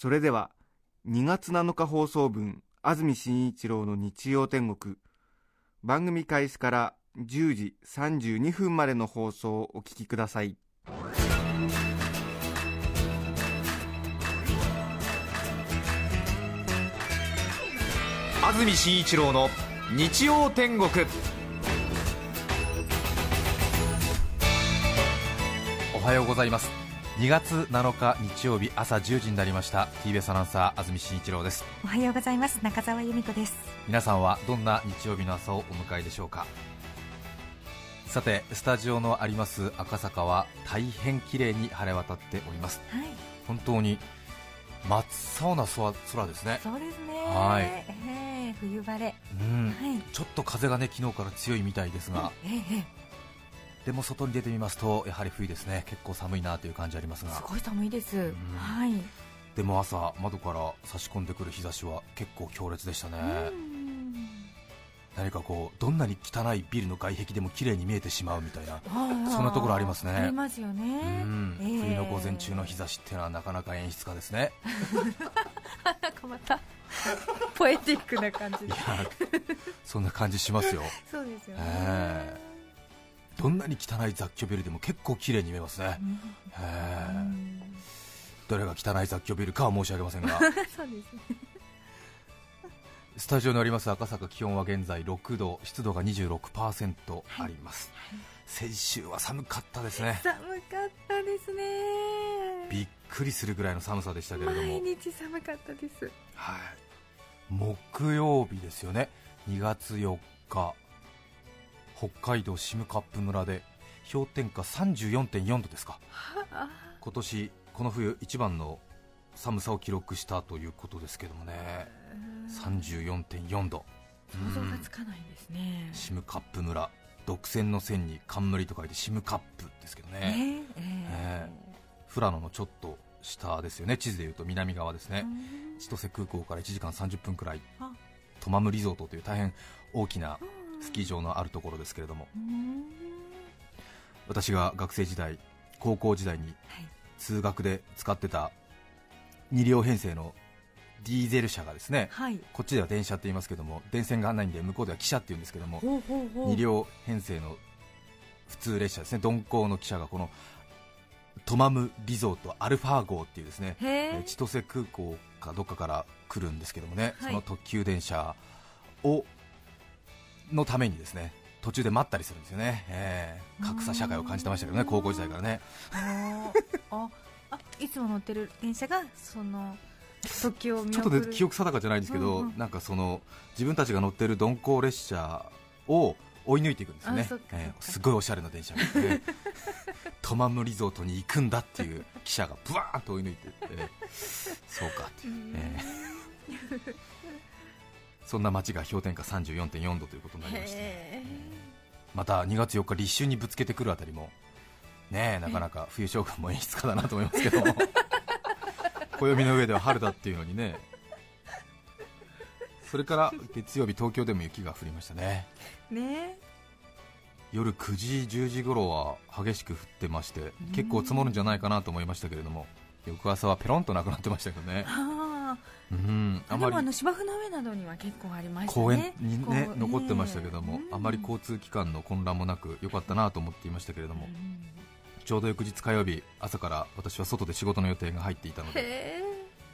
それでは2月7日放送分安住紳一郎の日曜天国。番組開始から10時32分までの放送をお聞きください。安住紳一郎の日曜天国。おはようございます。2月7日日曜日朝10時になりました。TBS アナウンサー安住紳一郎です。おはようございます。中澤由美子です。皆さんはどんな日曜日の朝をお迎えでしょうか？さてスタジオのあります赤坂は大変綺麗に晴れ渡っております。はい。本当に真っ青な空空ですね。そうですね。はい。ええ冬晴れ。うん。はい。ちょっと風がね昨日から強いみたいですが、えええでも外に出てみますとやはり冬ですね。結構寒いなという感じありますが。えすごい寒いです、ん。はい。でも朝窓から差し込んでくる日差しは結構強烈でしたね、うん。何かこうどんなに汚いビルの外壁でも綺麗に見えてしまうみたいなそんなところありますね。ありますようねん、ええ。冬の午前中の日差しっていうのはなかなか演出家ですね。なんかまたポエティックな感じで。いやそんな感じしますよ。そうですよね、えどんなに汚い雑居ビルでも結構綺麗に見えますね、どれが汚い雑居ビルかは申し上げませんが。そうですね。スタジオにあります赤坂気温は現在6度湿度が26%あります、先週は寒かったですね。寒かったですね。びっくりするぐらいの寒さでしたけれども。毎日寒かったです。はい、木曜日ですよね。2月4日北海道ップ村で氷点下34.4度ですか。あ今年この冬一番の寒さを記録したということですけどもね。34.4度。想像がつかないですね。シムカップ村独占の線に冠と書いてシムカップですけどね、ねええ。富良野のちょっと下ですよね。地図でいうと南側ですね、千歳空港から1時間30分くらい。あ。トマムリゾートという大変大きなスキー場のあるところですけれども。うん。私が学生時代高校時代にはい。通学で使ってた2両編成のディーゼル車がですねはい。こっちでは電車って言いますけども電線がないんで向こうでは汽車って言うんですけどもほうほうほう。2両編成の普通列車ですね。鈍行の汽車がこのトマムリゾートアルファ号っていうですねへえーえ千歳空港かどっかから来るんですけどもね、はい。その特急電車をのためにですね途中で待ったりするんですよね、えー格差社会を感じてましたけどね高校時代からね。あいつも乗ってる電車がその特急を見ちょっとね記憶定かじゃないんですけど、うんうん。なんかその自分たちが乗ってる鈍行列車を追い抜いていくんですよね。えーすごいおしゃれな電車がね トマムリゾートに行くんだっていう汽車がブワーンと追い抜いていってそうかっていう、えーそんな街が氷点下34.4度ということになりまして、へまた2月4日立春にぶつけてくるあたりもねえなかなか冬将軍も演出家だなと思いますけども。暦の上では春だっていうのにね。それから月曜日東京でも雪が降りましたね。え。ね夜9時10時頃は激しく降ってまして結構積もるんじゃないかなと思いましたけれども翌朝はペロンとなくなってましたけどね。あうん。あまり。あでもあの芝生の上などには結構ありましたね。公園にね残ってましたけども、うん。あまり交通機関の混乱もなく良かったなと思っていましたけれども、うん。ちょうど翌日火曜日朝から私は外で仕事の予定が入っていたのでへ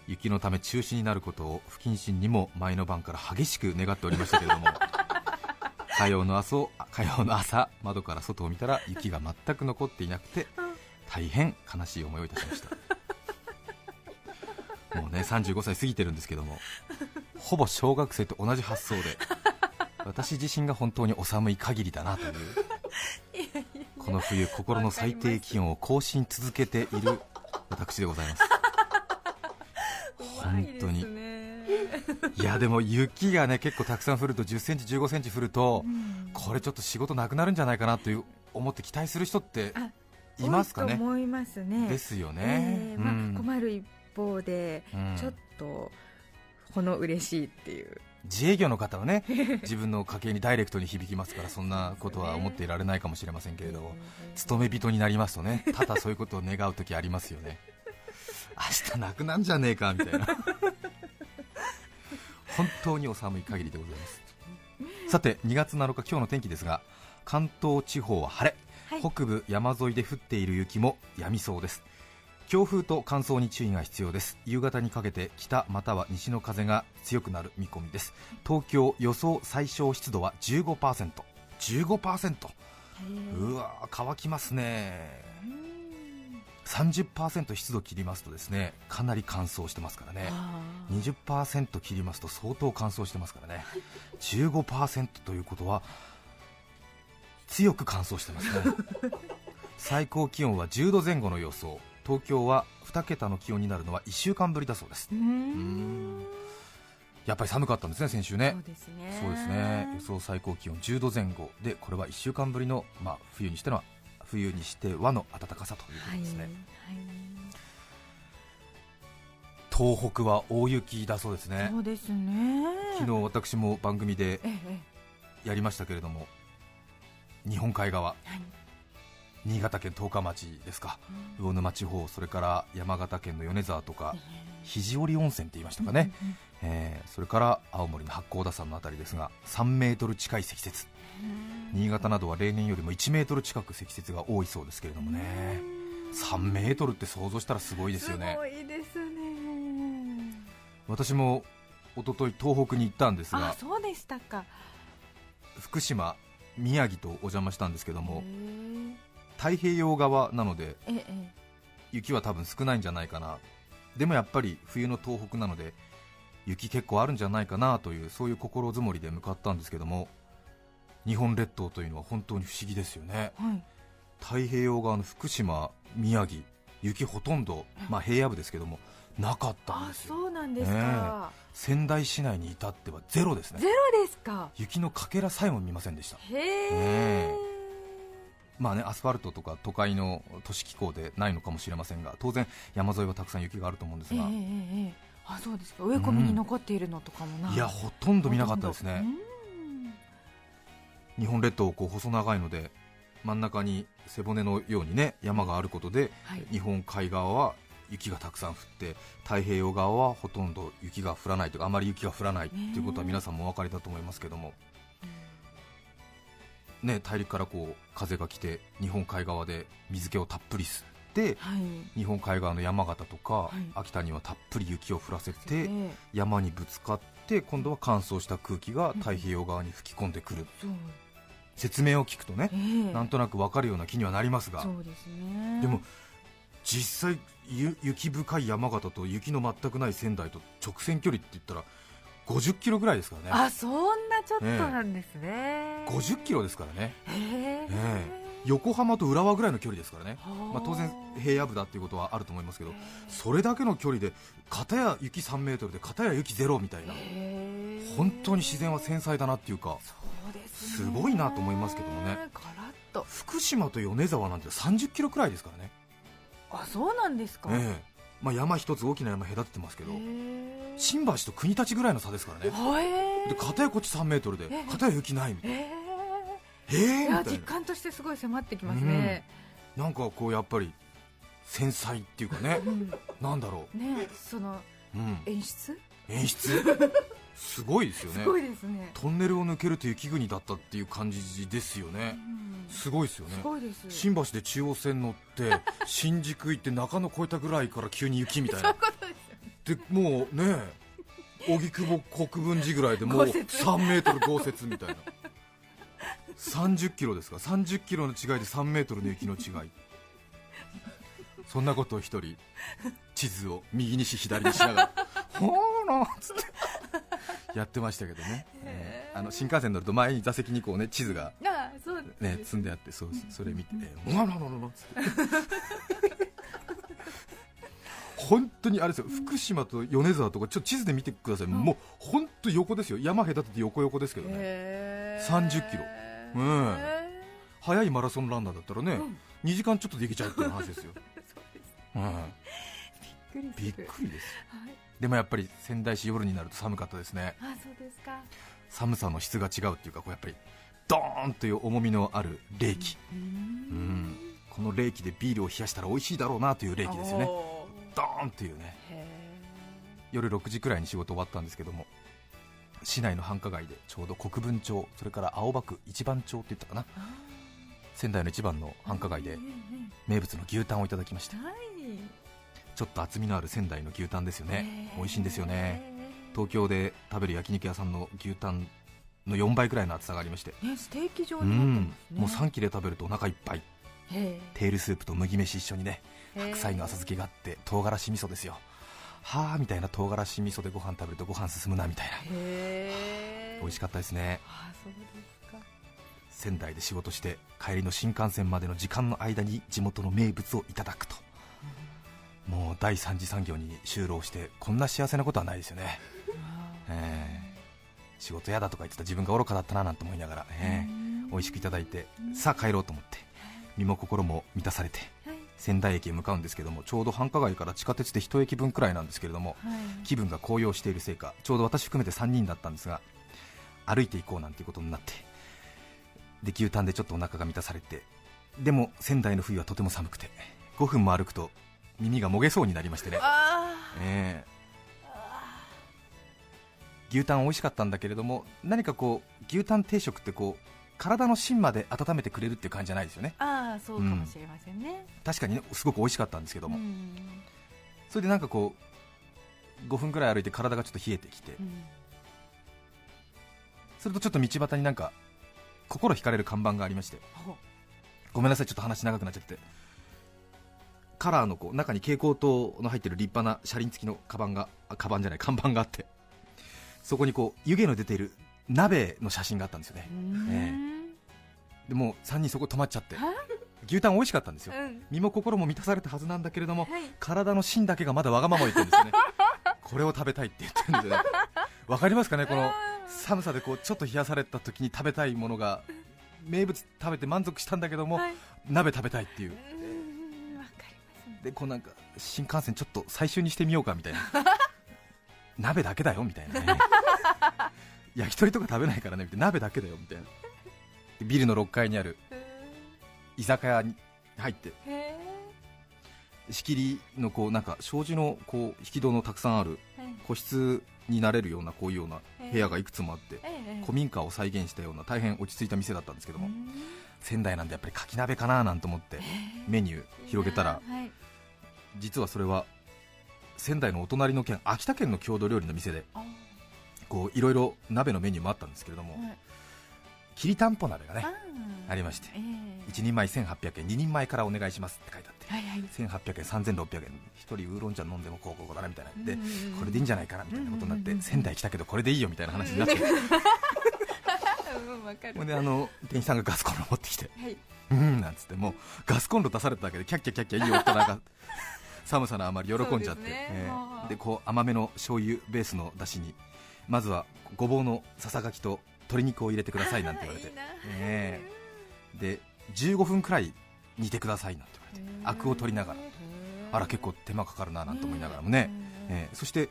雪のため中止になることを不謹慎にも前の晩から激しく願っておりましたけれども 火曜の朝火曜の朝窓から外を見たら雪が全く残っていなくて大変悲しい思いをいたしましたもうね35歳過ぎてるんですけどもほぼ小学生と同じ発想で私自身が本当にお寒い限りだなというこの冬心の最低気温を更新続けている私でございます。本当に。ね。いやでも雪がね結構たくさん降ると10センチ15センチ降ると、うん。これちょっと仕事なくなるんじゃないかなという思って期待する人ってあいますかね。思いますね。ですよね、えーまあうん。困る一方で、うん。ちょっとほの嬉しいっていう。自営業の方はね 自分の家計にダイレクトに響きますからそんなことは思っていられないかもしれませんけれども勤め人になりますとねただそういうことを願う時ありますよね。明日なくなんじゃねえかみたいな。本当にお寒い限りでございます。さて2月7日今日の天気ですが関東地方は晴れ、はい。北部山沿いで降っている雪も止みそうです強風と乾燥に注意が必要です。夕方にかけて北または西の風が強くなる見込みです。東京予想最小湿度は 15%15% 15%うわー乾きますね。30%湿度切りますとですねかなり乾燥してますからね。20%切りますと相当乾燥してますからね。15%ということは強く乾燥してますね。最高気温は10度前後の予想東京は2桁の気温になるのは1週間ぶりだそうです。やっぱり寒かったんですね先週ね。そうですね。そうですね。予想最高気温10度前後でこれは1週間ぶりの、まあ、冬にしての冬にしてはの暖かさということですね、はい。東北は大雪だそうですね。はいそうですね。昨日私も番組でええ。やりましたけれども日本海側。はい新潟県十日町ですか。魚沼地方それから山形県の米沢とか肘折温泉って言いましたかね、えーそれから青森の八甲田山のあたりですが3メートル近い積雪。新潟などは例年よりも1メートル近く積雪が多いそうですけれどもね。3メートルって想像したらすごいですよね。すごいですね。私も一昨日東北に行ったんですあがそうでしたか。福島宮城とお邪魔したんですけどもへ太平洋側なので雪は多分少ないんじゃないかな。でもやっぱり冬の東北なので雪結構あるんじゃないかなというそういう心づもりで向かったんですけども日本列島というのは本当に不思議ですよね。はい。太平洋側の福島宮城雪ほとんど、まあ、平野部ですけどもなかったんあですよ。そうなんですか、仙台市内に至ってはゼロですね。ゼロですか。雪のかけらさえも見ませんでした。へえ、ねまあねアスファルトとか都会の都市気候でないのかもしれませんが当然山沿いはたくさん雪があると思うんですが、ええええええあそうですか植え込みに残っているのとかもない、いやほとんど見なかったですね日本列島こう細長いので真ん中に背骨のようにね山があることではい日本海側は雪がたくさん降って太平洋側はほとんど雪が降らないというかあまり雪が降らないということは皆さんもお分かりだと思いますけども、ね、大陸からこう風が来て日本海側で水気をたっぷり吸ってはい。日本海側の山形とか、い。秋田にはたっぷり雪を降らせてええ山にぶつかって今度は乾燥した空気が太平洋側に吹き込んでくる、そう。説明を聞くとねえ、え。なんとなく分かるような気にはなりますがそうですね。でも実際ゆ雪深い山形と雪の全くない仙台と直線距離って言ったら50キロぐらいですからね。あそんなちょっとなんですね、50キロですからね。へえ。え横浜と浦和ぐらいの距離ですからね、はあ。まあ、当然平野部だっていうことはあると思いますけどそれだけの距離で片や雪3メートルで片や雪ゼロみたいな本当に自然は繊細だなっていうかそうですすごいなと思いますけどもね。と。福島と米沢なんて30キロくらいですからね、あそうなんですか、ええまあ、山一つ大きな山隔ててますけど新橋と国立ぐらいの差ですからね。で片やこっち3メートルでえ片や雪ないみたいな。へええー、実感としてすごい迫ってきますね、なんかこうやっぱり繊細っていうかね。うん。なんだろねそのう、うん、演出？演出？すごいですよね。すごいですね。トンネルを抜けると雪国だったっていう感じですよね。うんすごいですよね。新橋で中央線乗って 新宿行って中野越えたぐらいから急に雪みたいな。でもうね荻窪国分寺ぐらいでもう豪雪。3メートル豪雪みたいな。30キロですか？30キロの違いで3メートルの雪の違い。そんなことを一人地図を右にし左にしながら ほーらっつってやってましたけどね、えーあの新幹線乗ると前に座席にこうね地図がね、積んであってそうそれ見て「えー、うわらららら」って本当にあれですよ福島と米沢とかちょっと地図で見てください、もう本当横ですよ山隔てて横横ですけどねへー30キロうん速いマラソンランナーだったらね、2時間ちょっとできちゃうっていう話ですよ、うん、びっくりするびっくりですはいでもやっぱり仙台市夜になると寒かったですね。あそうですか。寒さの質が違うっていうかこうやっぱりドーンという重みのある冷気、ううん。ん、この冷気でビールを冷やしたら美味しいだろうなという冷気ですよね。おドーンというね。夜6時くらいに仕事終わったんですけども市内の繁華街でちょうど国分町それから青葉区一番町って言ったかな。仙台の一番の繁華街で名物の牛タンをいただきました。えはいちょっと厚みのある仙台の牛タンですよね。美味しいんですよね。東京で食べる焼肉屋さんの牛タンの4倍くらいの厚さがありまして。ねステーキ状うになってんますね。もう3切れ食べるとお腹いっぱい。へテールスープと麦飯一緒にねー。白菜の浅漬けがあって唐辛子味噌ですよ。はあみたいな唐辛子味噌でご飯食べるとご飯進むなみたいな。美味しかったですね。あそうですか。仙台で仕事して帰りの新幹線までの時間の間に地元の名物をいただくともう第三次産業に就労してこんな幸せなことはないですよね、えー仕事嫌だとか言ってた自分が愚かだったななんて思いながら、えー美味しくいただいてさあ帰ろうと思って身も心も満たされてはい。仙台駅へ向かうんですけどもちょうど繁華街から地下鉄で一駅分くらいなんですけれどもはい。気分が高揚しているせいかちょうど私含めて3人だったんですが歩いていこうなんていうことになってで牛タンでちょっとお腹が満たされてでも仙台の冬はとても寒くて5分も歩くと耳がもげそうになりましてね、あええ。牛タン美味しかったんだけれども何かこう牛タン定食ってこう体の芯まで温めてくれるっていう感じじゃないですよね。ーあーそうかもしれませんね。確かにねすごく美味しかったんですけども、うん。それでなんかこう5分くらい歩いて体がちょっと冷えてきて。うん。するとちょっと道端になんか心惹かれる看板がありまして。ほごめんなさいちょっと話長くなっちゃってカラーのこう中に蛍光灯の入ってる立派な車輪付きのカバンがあカバンじゃない看板があって。そこにこう湯気の出ている鍋の写真があったんですよね。えでもう3人そこ止まっちゃって。は牛タン美味しかったんですよ。うん。身も心も満たされたはずなんだけれどもはい。体の芯だけがまだわがまま言ってるんですよね。これを食べたいって言ってるんでね。わかりますかねこの寒さでこうちょっと冷やされた時に食べたいものが 名物食べて満足したんだけども、はい。鍋食べたいっていうでこうなんか新幹線ちょっと最終にしてみようかみたいな。鍋だけだよみたいなね。焼き鳥とか食べないからねみたいな。鍋だけだよみたいな。でビルの6階にある。居酒屋に入って。へ仕切りのこうなんか障子のこう引き戸のたくさんある。個室になれるようなこういうような部屋がいくつもあってええ古民家を再現したような大変落ち着いた店だったんですけどもうん。仙台なんでやっぱりかき鍋かななんて思ってメニュー広げたらはい実はそれは仙台のお隣の県秋田県の郷土料理の店であこういろいろ鍋のメニューもあったんですけれどもはい。きりたんぽ鍋がねありましてええ。1人前1800円2人前からお願いしますって書いてあってはいはい1800円3600円1人ウーロン茶飲んでもこうこうだなみたいなでこれでいいんじゃないかなみたいなことになってうんうんうん仙台来たけどこれでいいよみたいな話になってうんであの店員さんがガスコンロ持ってきてはい。うんなんつってもうガスコンロ出されただけでキャッキャキャッキャいい音なんか寒さのあまり喜んじゃってですね。えもうえでこう甘めの醤油ベースの出汁にまずはごぼうのささがきと鶏肉を入れてくださいなんて言われていえで15分くらい煮てくださいなんて言われてアクを取りながら。あら結構手間かかるななんて思いながらもね、ええ。そして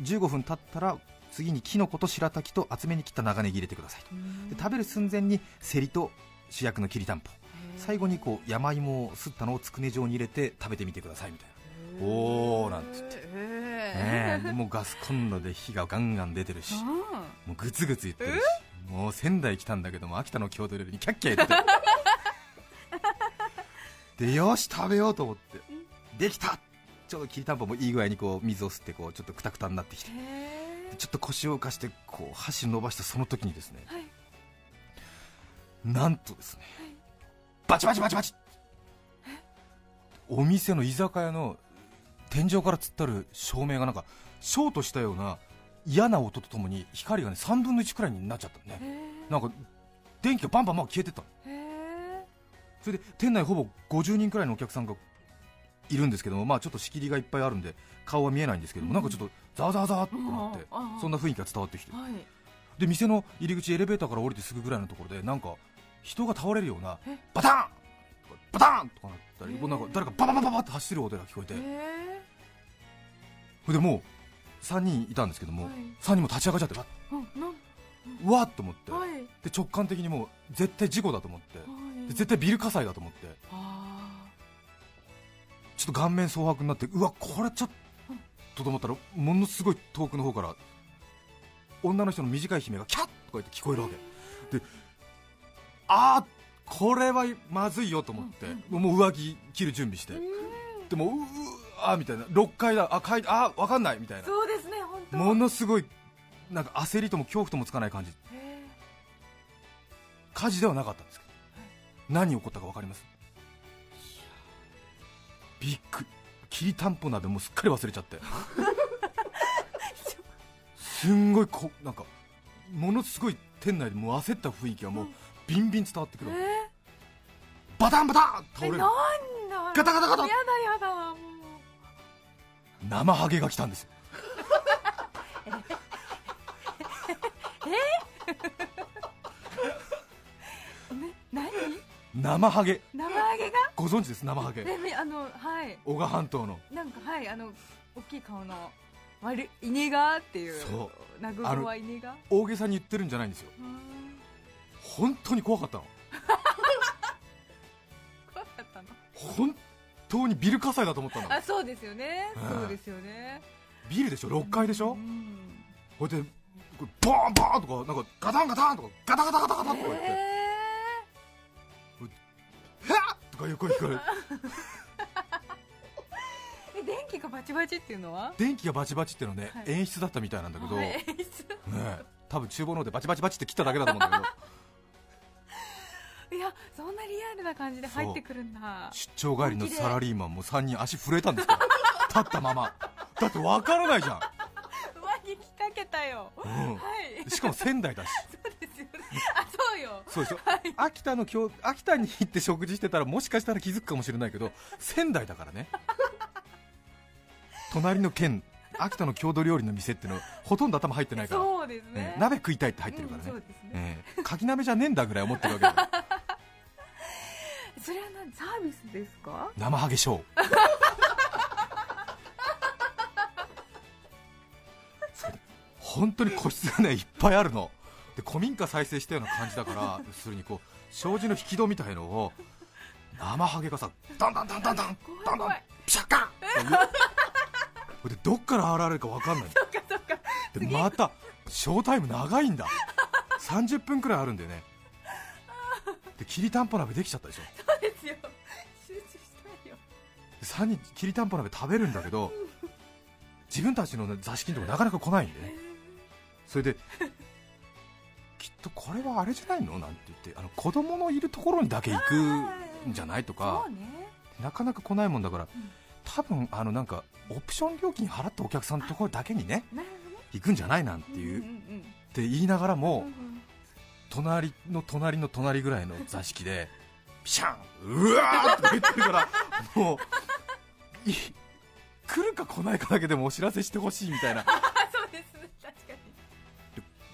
15分経ったら次にきのこと白滝と厚めに切った長ネギ入れてくださいと。で食べる寸前にセリと主役のきりたん。ぽ最後にこう山芋をすったのをつくね状に入れて食べてみてくださいみたいなおーなんつって。えねえ。でもうガスコンロで火がガンガン出てるし。うもうグツグツ言ってるし。もう仙台来たんだけども秋田の郷土料理にキャッキャ言ってる。でよし食べようと思って。できた。ちょうどきりたんぽもいい具合にこう水を吸ってこうちょっとくたくたになってきて。ちょっと腰を浮かしてこう箸伸ばしたその時にですね、はい。なんとですね、バチバチバチバチ。お店の居酒屋の天井から突っ立る照明がなんかショートしたような嫌な音とともに光がね3分の1くらいになっちゃったのね。えなんか電気がバンバンバン消えてったそれで店内ほぼ50人くらいのお客さんがいるんですけども、まあ、ちょっと仕切りがいっぱいあるんで顔は見えないんですけども、なんかちょっとざわざわざわってなって、そんな雰囲気が伝わってきて。はい。で店の入り口エレベーターから降りてすぐぐらいのところでなんか人が倒れるようなえ？バタンバタンとかなったり、もうなんか誰かバババババって走る音が聞こえて、えそれでもう3人いたんですけども、はい。3人も立ち上がっちゃってわー、うんなんうわっと思って、はい。で直感的にもう絶対事故だと思って、はい。で絶対ビル火災だと思って。あちょっと顔面蒼白になってうわこれちょっとと思ったらものすごい遠くの方から女の人の短い悲鳴がキャッとか言って聞こえるわけ。でああこれはまずいよと思って、もう上着着る準備して、ーでもううあーみたいな。6階だあ階あーわかんないみたいな。そうですね本当。ものすごいなんか焦りとも恐怖ともつかない感じ。へ火事ではなかったんですけど、何起こったか分かります？びっくり。きりたんぽ鍋もうすっかり忘れちゃって。すんごいこなんかものすごい店内でもう焦った雰囲気がもうビンビン伝わってくる、バタンバタン倒れる。ー、なんだガタガタガタ。やだやだ。もう生ハゲが来たんです。よね 何？生ハゲ。生揚げが？ご存知です生ハゲ。あのはい。男鹿半島の。なんかはいあの大きい顔の悪い稲がっていうそナグゴは稲が大げさに言ってるんじゃないんですよ。本当に怖かったの本当にビル火災だと思ったの。あそうですよね。うんそうですよね。ビルでしょ？6階でしょ、うん。こうやってこれボーンボーンとかなんかガタンガタンとかガタガタガタガタとか言って、えはっとか横に聞こえる。電気がバチバチっていうのは？電気がバチバチっていうのはね、はい。演出だったみたいなんだけど、はいね多分厨房の方でバチバチバチって切っただけだと思うんだけど いやそんなリアルな感じで入ってくるんだ。出張帰りのサラリーマンも3人足震えたんですから 立ったまま。だって分からないじゃん、上着着かけたよ。うん。はい。しかも仙台だし。そうですよね。あそうよ。そうでしょ、秋田の今日秋田に行って食事してたらもしかしたら気づくかもしれないけど仙台だからね。隣の県秋田の郷土料理の店っていうのほとんど頭入ってないから、そうですね。ね鍋食いたいって入ってるからね、うんそうですね。ええ。かき鍋じゃねえんだぐらい思ってるわけだよそれは何サービスですか？生ハゲショー。本当に個室がねいっぱいあるの。で古民家再生したような感じだから要するにこう障子の引き戸みたいのを生ハゲがさダンダンダンダンダンダンダンピシャッカン！でどっから現れるか分かんない。でまたショータイム長いんだ。30分くらいあるんだよねできりたんぽ鍋できちゃったでしょ。そうですよ。集中したいよ。3人きりたんぽ鍋食べるんだけど自分たちのね座敷のとこなかなか来ないんで。ねそれできっとこれはあれじゃないの？なんて言ってあの子供のいるところにだけ行くんじゃないとかね。なかなか来ないもんだからん。多分あのなんかオプション料金払ったお客さんのところだけにね行くんじゃない？なんていう、んんうん。って言いながらうんもうん隣の隣の隣ぐらいの座敷でピシャンうわーって言ってるからもうい来るか来ないかだけでもお知らせしてほしいみたいな。あ そうです。ね確かに。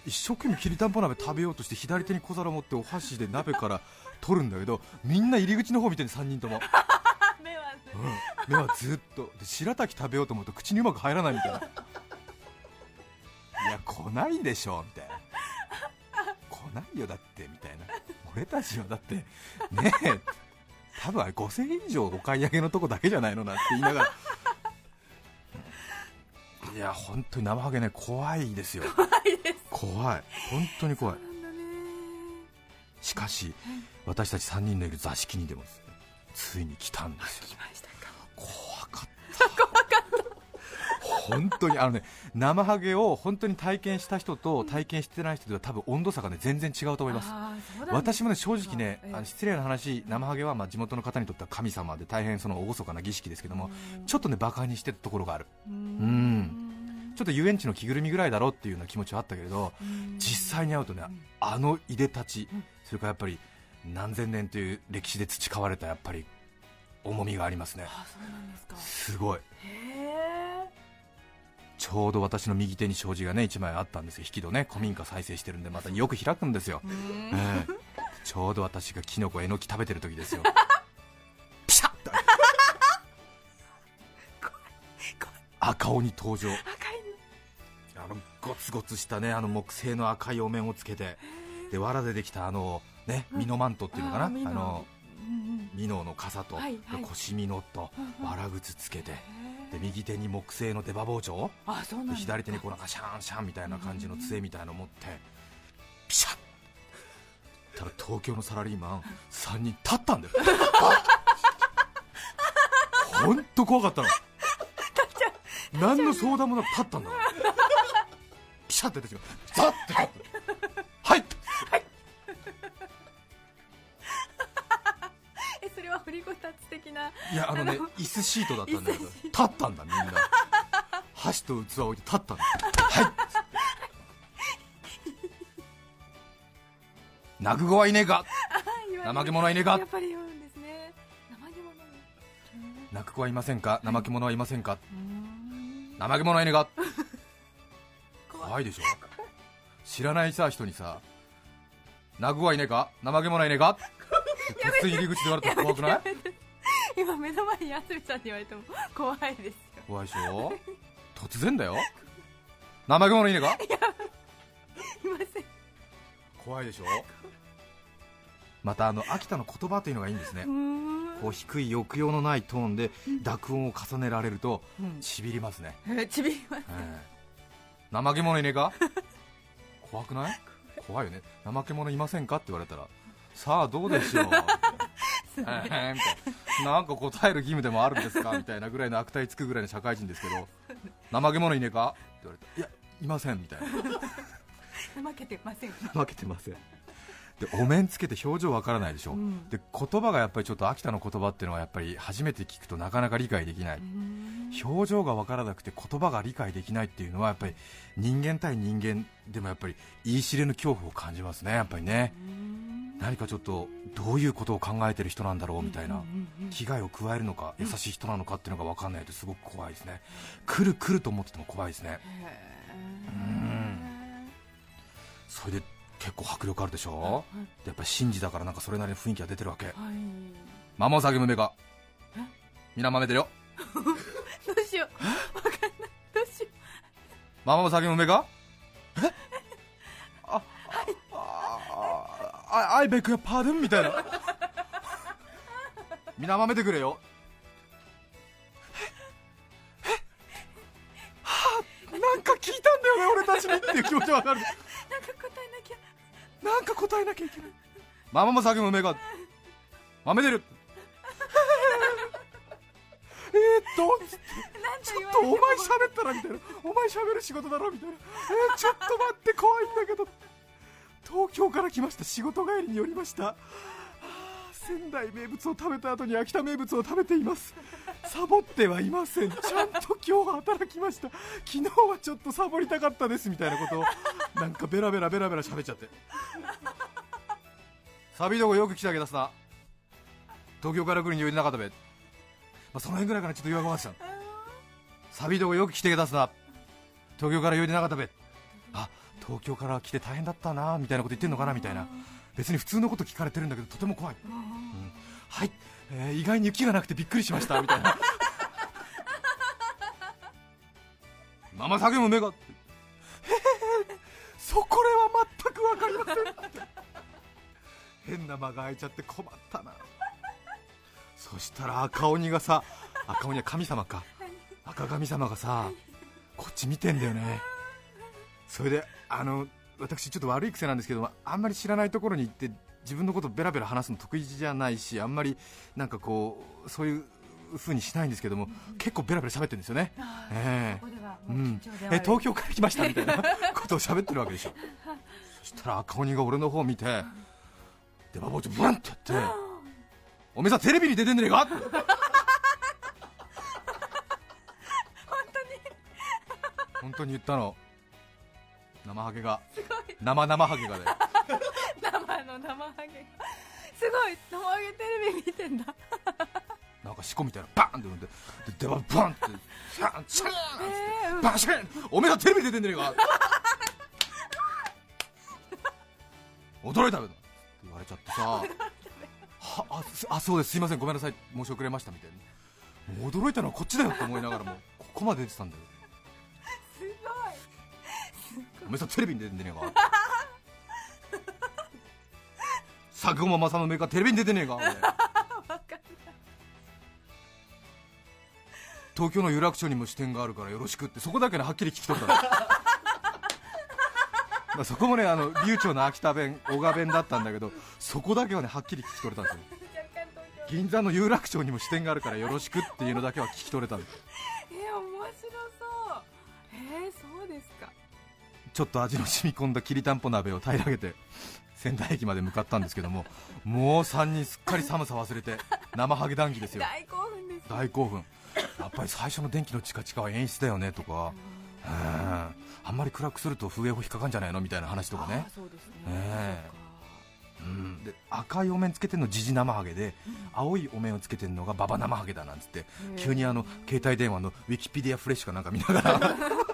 一生懸命きりたんぽ鍋食べようとして左手に小皿持ってお箸で鍋から取るんだけどみんな入り口の方見てる3人とも、あ 目はねうん、目はずっと。で白滝食べようと思うと口にうまく入らないみたいな。いや来ないでしょみたいな。来ないよだってみたいな。俺たちはだってねえ多分あれ5000円以上お買い上げのとこだけじゃないのなんて言いながら。いや本当に生ハゲね怖いですよ。怖いです。怖い。本当に怖い。しかし私たち3人のいる座敷にでもついに来たんですよ。来ました本当にあのね生ハゲを本当に体験した人と体験してない人では多分温度差がね全然違うと思います。私もね正直ねええ。あの失礼な話生ハゲはまあ地元の方にとっては神様で大変その厳かな儀式ですけどもうん。ちょっとねバカにしてたところがある。ううん。んちょっと遊園地の着ぐるみぐらいだろうっていうような気持ちはあったけれどうん。実際に会うとねうんあのいでたちうんそれからやっぱり何千年という歴史で培われたやっぱり重みがありますね。すごいちょうど私の右手に障子がね1枚あったんですよ。引き戸ね。古民家再生してるんでまたよく開くんですよ、ええ。ちょうど私がキノコえのき食べてる時ですよ。ピシャッと。赤鬼登場。あのゴツゴツしたねあの木製の赤いお面をつけてで藁でできたあのねミノマントっていうのかな？あのうんミノの傘と、はいはい。で腰ミノとうんわら靴つけてうんで右手に木製の出刃包丁あそうなん左手にこうなんかシャンシャンみたいな感じの杖みたいなの持ってピシャッ。たら東京のサラリーマン3人立ったんだよ。本当怖かったの。何の相談もなく立ったんだピシャッて出てきた。ザッていやあのね椅子シートだったんだけど立ったんだみんな。箸と器置いて立ったんだはい。泣く子はいねえか。怠け者はいねえか。やっぱり言うんですね。怠け者泣く子はいませんか？怠け者はいませんか？うん。怠け者はいねえか。怖い。でしょ。知らないさ人にさ泣く子はいねえか？怠け者はいねえか？突然入り口で言われたら怖くない？今目の前に安住さんに言われても怖いですよ。怖いでしょ？突然だよ。怠け者いねえかいません。怖いでしょ？またあの秋田の言葉というのがいいんですね。うん。こう低い抑揚のないトーンで濁音を重ねられるとうん。しびりますね、えちびります。ええ。怠け者いねえか？怖くない？怖いよね。怠け者いませんか？って言われたらさあどうでしょう？ええみたいな なんか答える義務でもあるんですか？みたいなぐらいの悪態つくぐらいの社会人ですけど怠け者いねえか？って言われていやいませんみたいな。負けてません。負けてません。でお面つけて表情わからないでしょ、うん。で言葉がやっぱりちょっと秋田の言葉っていうのはやっぱり初めて聞くとなかなか理解できない、表情がわからなくて言葉が理解できないっていうのはやっぱり人間対人間でもやっぱり言い知れぬ恐怖を感じますねやっぱりね何かちょっとどういうことを考えてる人なんだろうみたいな危害を加えるのか優しい人なのかっていうのが分かんないとすごく怖いですね。来る来ると思ってても怖いですね。それで結構迫力あるでしょ？でやっぱり神事だからなんかそれなりの雰囲気が出てるわけ。はい。ママお酒めがえ？みんな豆てるよ。どうしよう。わかんない。どうしよママお酒めがえ？ああアイベックやパードゥンみたいな。みんな豆てくれよ。ええはあなんか聞いたんだよね俺たちに。っていう気持ちわかる。うなんか答えなきゃ。なんか答えなきゃいけない。ママも酒も梅が豆出る。えーっとちょっとお前喋ったらみたいな。お前喋る仕事だろみたいな。えーちょっと待って怖いんだけど東京から来ました。仕事帰りに寄りました。仙台名物を食べた後に秋田名物を食べています。サボってはいません。ちゃんと今日働きました。昨日はちょっとサボりたかったですみたいなことをなんかベラベラベラベラ喋っちゃって。サビどこよく来てあげたすな東京から来るにおいでなかったべ、まあ、その辺ぐらいからちょっと弱まってた。サビどこよく来てあげたすな東京からおいでなかったべ。あ東京から来て大変だったなみたいなこと言ってんのかなみたいな。別に普通のこと聞かれてるんだけどとても怖い、うん。はい、えー意外に雪がなくてびっくりしましたみたいな。ママ酒も目がへへへそこれは全く分かりません。変な間が空いちゃって困ったな。そしたら赤鬼がさ赤鬼は神様か。赤神様がさこっち見てんだよね。それであの私ちょっと悪い癖なんですけどあんまり知らないところに行って自分のことベラベラ話すの得意じゃないしあんまりなんかこうそういう風にしないんですけども結構ベラベラ喋ってるんですよね。えうん。え東京から来ましたみたいな ことを喋ってるわけでしょ。そしたら赤鬼が俺の方を見て出刃包丁ブンってやって「おめえさテレビに出てんねえか?」本当に。本当に言ったの生ハゲが。生生ハゲがね生の生ハゲすごい。生ハゲテレビ見てんだ。なんかかしこみたいなバーンって呼んでで出番バンってシャンシャンって。バシャン。おめえはテレビ出てんねえか驚いたべって言われちゃってさ。はあすあそうです。すいません。ごめんなさい。申し遅れましたみたいな。驚いたのはこっちだよって思いながらもここまで出てたんだよめえさテレビに出てんねえか佐久間正のメーカーテレビに出てねえか東京の有楽町にも支店があるからよろしくってそこだけねはっきり聞き取ったの。まあそこもねあの流暢な秋田弁小川弁だったんだけどそこだけはねはっきり聞き取れたんですよ。銀座の有楽町にも支店があるからよろしくっていうのだけは聞き取れたんですちょっと味の染み込んだきりたんぽ鍋を平らげて 仙台駅まで向かったんですけどももう3人すっかり寒さ忘れて生ハゲ談義ですよ。大興奮です。大興奮。やっぱり最初の電気のチカチカは演出だよねとか、うん。あんまり暗くすると風営法引っかかんじゃないのみたいな話とかね。ですね、えうん、で赤いお面つけてるのジジ生ハゲで、青いお面をつけてるのがババ生ハゲだなんつって、急にあの携帯電話のウィキペディアフレッシュかなんか見ながら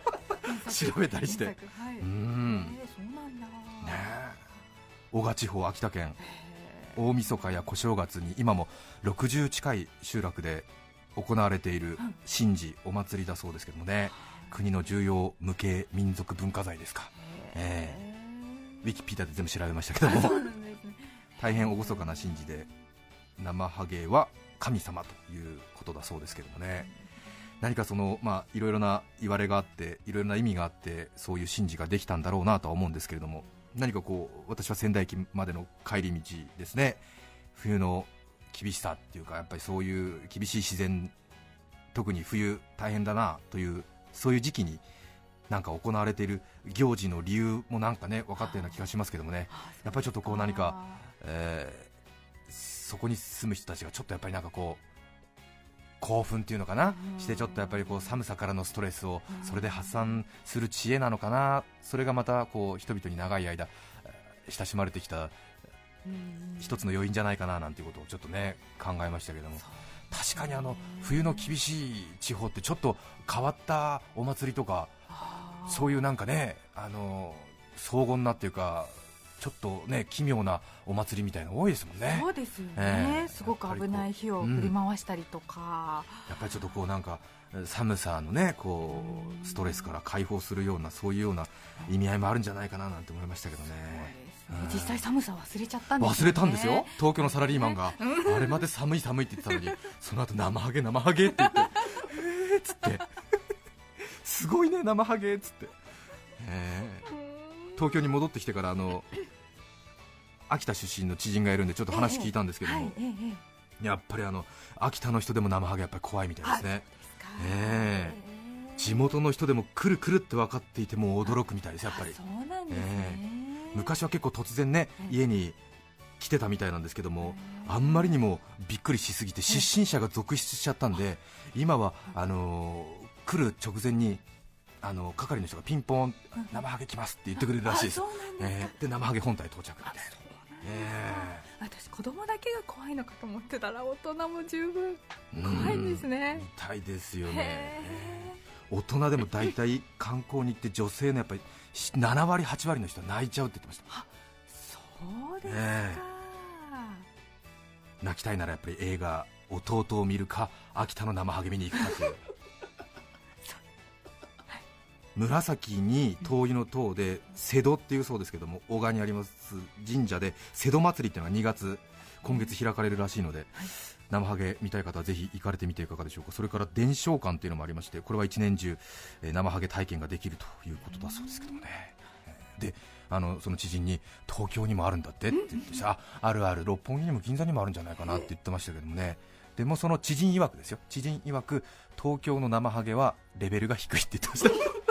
調べたりして。うん。えー、そうなんだ、ねえ。男鹿地方秋田県。大晦日や小正月に今も60近い集落で行われている神事お祭りだそうですけどもね。国の重要無形民族文化財ですか。えウィキペディアで全部調べましたけども。大変厳かな神事で生ハゲは神様ということだそうですけどもね何かそのまあいろいろな言われがあっていろいろな意味があってそういう神事ができたんだろうなとは思うんですけれども何かこう私は仙台駅までの帰り道ですね。冬の厳しさっていうかやっぱりそういう厳しい自然特に冬大変だなというそういう時期になんか行われている行事の理由もなんかね分かったような気がしますけどもね。やっぱりちょっとこう何かえーそこに住む人たちがちょっとやっぱりなんかこう興奮っていうのかな？してちょっとやっぱりこう寒さからのストレスをそれで発散する知恵なのかな？それがまたこう人々に長い間えー親しまれてきた一つの要因じゃないかな？なんていうことをちょっとね考えましたけども。確かにあの冬の厳しい地方ってちょっと変わったお祭りとかそういうなんかねあの荘厳なっていうかちょっとね奇妙なお祭りみたいなの多いですもんね。そうですよね、ええ。すごく危ない火を振り回したりとか、やっぱりちょっとこうなんか寒さのねこうストレスから解放するようなそういうような意味合いもあるんじゃないかななんて思いましたけどね。うん。実際寒さ忘れちゃったんですよね。忘れたんですよ。東京のサラリーマンが。あれまで寒い寒いって言ってたのにその後生ハゲ生ハゲって言って。えーっつって。すごいね生ハゲっつって、えー東京に戻ってきてからあの秋田出身の知人がいるんでちょっと話聞いたんですけども、やっぱりあの秋田の人でも生ハゲやっぱり怖いみたいですね。ええ。え地元の人でも来る来るって分かっていても驚くみたいですやっぱり。あそうなんですね、昔は結構突然ねええ家に来てたみたいなんですけどもあんまりにもびっくりしすぎて失神者が続出しちゃったんで今はあのー来る直前にあの係の人がピンポン生ハゲ来ますって言ってくれるらしいですええで生ハゲ本体到着みたいな。え私子供だけが怖いのかと思ってたら大人も十分え怖いんですね。みたいですよね。へ大人でも大体観光に行って女性のやっぱり7割8割の人は泣いちゃうって言ってました。そうですか、え泣きたいならやっぱり映画「弟を見るか秋田の生ハゲ見に行くかという紫に灯油の塔で瀬戸っていうそうですけども大川にあります神社で瀬戸祭りっていうのが2月今月開かれるらしいので、生ハゲ見たい方はぜひ行かれてみていかがでしょうか。それから伝承館っていうのもありましてこれは一年中、えー生ハゲ体験ができるということだそうですけどもね。であのその知人に東京にもあるんだってって言ってああるある六本木にも銀座にもあるんじゃないかなって言ってましたけどもね。でもその知人曰くですよ。知人曰く東京の生ハゲはレベルが低いって言ってました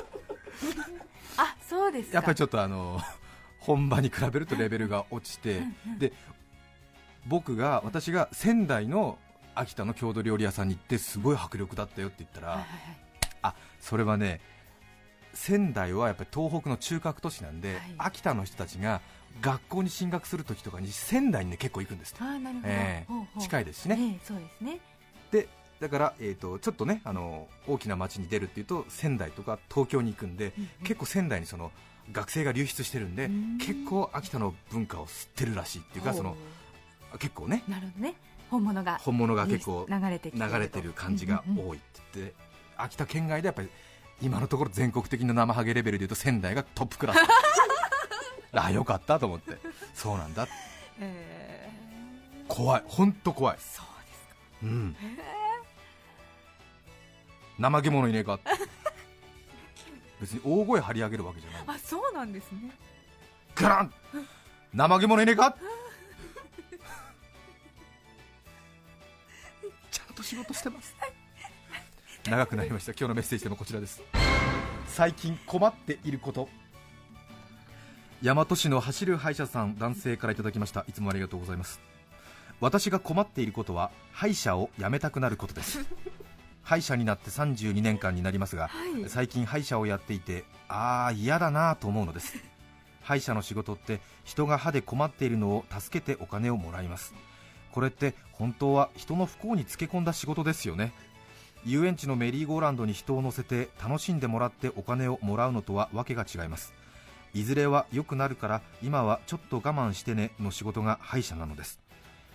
やっぱりちょっとあの 本場に比べるとレベルが落ちてで僕が私が仙台の秋田の郷土料理屋さんに行ってすごい迫力だったよって言ったら、はいはいあそれはね仙台はやっぱり東北の中核都市なんで、はい。秋田の人たちが学校に進学するときとかに仙台に、ね、結構行くんですって。はいあーなるほど、ええ。ほうほう。近いですしね。ええそうですね。でだから、えー、とちょっとねあの大きな街に出るっていうと仙台とか東京に行くんで、結構仙台にその学生が流出してるんで、うん。結構秋田の文化を吸ってるらしいっていうかその結構ね。なるほどね。本物が本物が結構流れて流れてる感じがうんうんうん多いって言って、秋田県外でやっぱり今のところ全国的な生ハゲレベルでいうと仙台がトップクラス あよかったと思って。そうなんだ。え怖い。本当怖い。ーそうですか。うん怠け者いねえか。別に大声張り上げるわけじゃない。あそうなんですね。ガラン！怠け者いねえか？ちゃんと仕事してます。長くなりました。今日のメッセージでもこちらです。最近困っていること。大和市の走る歯医者さん男性からいただきました。いつもありがとうございます。私が困っていることは歯医者を辞めたくなることです歯医者になって32年間になりますが、はい。最近歯医者をやっていてああ嫌だなぁと思うのです。歯医者の仕事って人が歯で困っているのを助けてお金をもらいます。これって本当は人の不幸につけ込んだ仕事ですよね。遊園地のメリーゴーランドに人を乗せて楽しんでもらってお金をもらうのとはわけが違います。いずれは良くなるから今はちょっと我慢してねの仕事が歯医者なのです。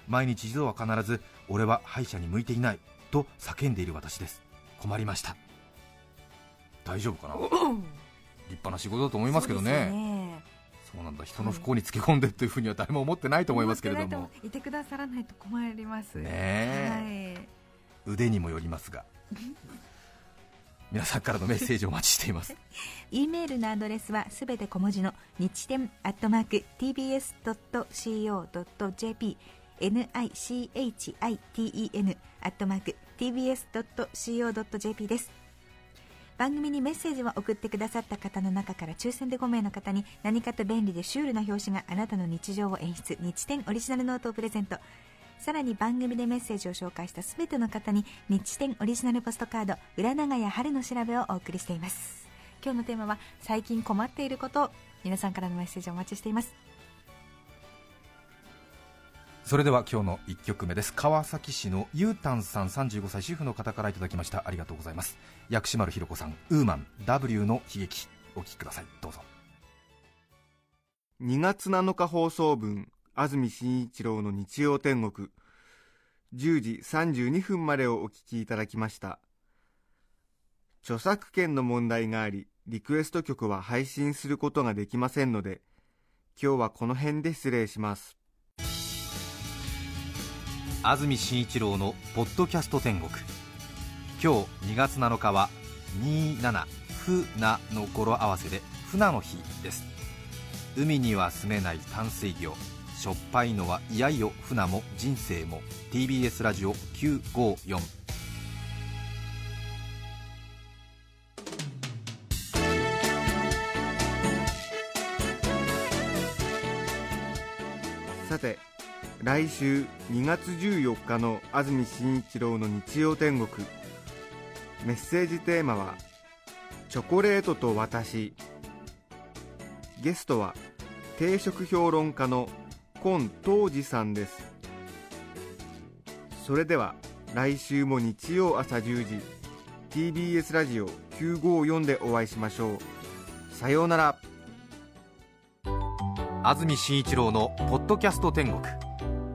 毎日一度は必ず俺は歯医者に向いていないと叫んでいる私です。困りました。大丈夫かな？立派な仕事だと思いますけどね。ね。そうなんだ。人の不幸につけ込んでっていうふうには誰も思ってないと思いますけれども。思ってないといてくださらないと困ります。ねえ。はい。腕にもよりますが。皆さんからのメッセージをお待ちしています。E メールのアドレスはすべて小文字の日天アットマーク tbs.co.jp nichiten アットマーク tbs.co.jp です。番組にメッセージを送ってくださった方の中から抽選で5名の方に何かと便利でシュールな表紙があなたの日常を演出。日天オリジナルノートをプレゼント。さらに番組でメッセージを紹介したすべての方に日天オリジナルポストカード。裏長屋春の調べをお送りしています。今日のテーマは最近困っていること。皆さんからのメッセージをお待ちしています。それでは今日の1曲目です。川崎市のゆうたんさん35歳主婦の方からいただきました。ありがとうございます。薬師丸ひろ子さんウーマン W の悲劇。お聴きください。どうぞ。2月7日放送分安住紳一郎の日曜天国。10時32分までをお聞きいただきました。著作権の問題がありリクエスト曲は配信することができませんので今日はこの辺で失礼します。安住紳一郎のポッドキャスト天国。今日2月7日は27ふなの語呂合わせで船の日です。海には住めない淡水魚しょっぱいのは嫌よ船も人生も。TBS ラジオ954さて来週2月14日の安住紳一郎の日曜天国。メッセージテーマは「チョコレートと私」ゲストは定食評論家の今東司さんです。それでは来週も日曜朝10時 TBS ラジオ954でお会いしましょう。さようなら。安住紳一郎の「ポッドキャスト天国」